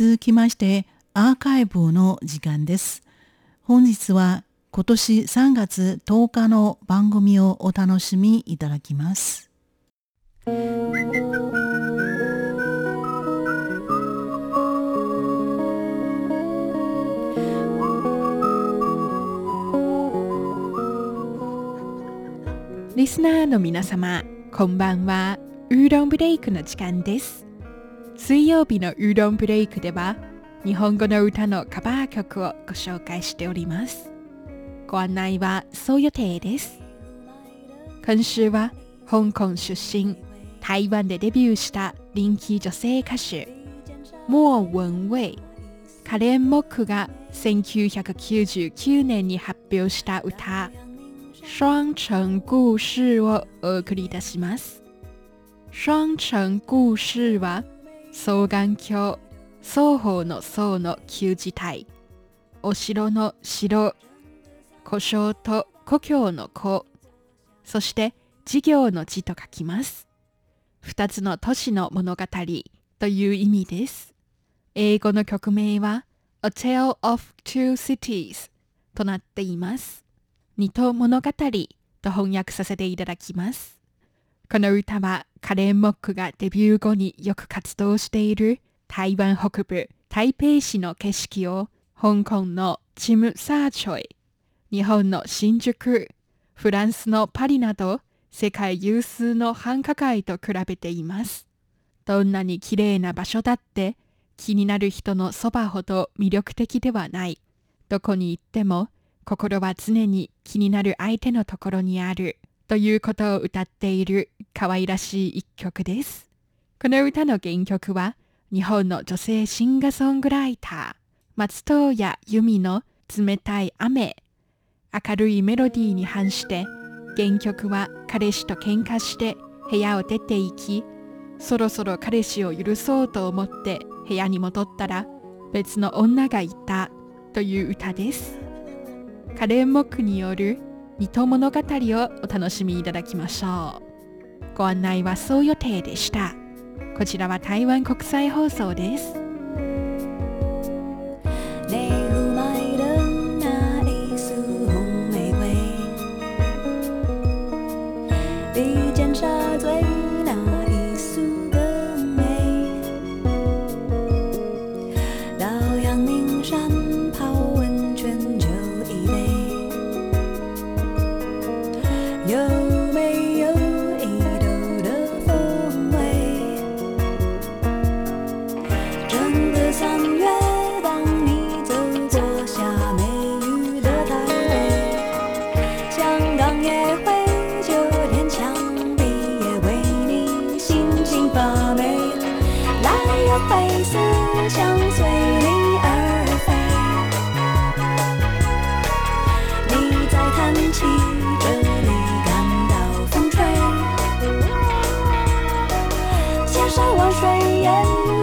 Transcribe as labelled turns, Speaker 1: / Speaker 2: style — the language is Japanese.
Speaker 1: 続きましてアーカイブの時間です。本日は今年3月10日の番組をお楽しみいただきます。
Speaker 2: リスナーの皆様、こんばんは。ウーロンブレイクの時間です。水曜日のウーロンブレイクでは日本語の歌のカバー曲をご紹介しております。ご案内はそう予定です。今週は香港出身、台湾でデビューした人気女性歌手、莫文蔚、カレン・モックが1999年に発表した歌、双城故事をお送りいたします。双城故事は双眼鏡双方の層の旧字体。お城の城故障と故郷の子そして事業の字と書きます。二つの都市の物語という意味です。英語の曲名は A Tale of Two Cities となっています。二島物語と翻訳させていただきます。この歌はカレン・モックがデビュー後によく活動している台湾北部台北市の景色を香港のチム・サーチョイ、日本の新宿、フランスのパリなど世界有数の繁華街と比べています。どんなに綺麗な場所だって気になる人のそばほど魅力的ではない。どこに行っても心は常に気になる相手のところにある。ということを歌っている可愛らしい一曲です。この歌の原曲は日本の女性シンガーソングライター松任谷由実の冷たい雨明るいメロディーに反して原曲は彼氏と喧嘩して部屋を出て行きそろそろ彼氏を許そうと思って部屋に戻ったら別の女がいたという歌です。カレンモックによる二島物語をお楽しみいただきましょう。ご案内はそう予定でした。こちらは台湾国際放送です。
Speaker 3: 山万水，也。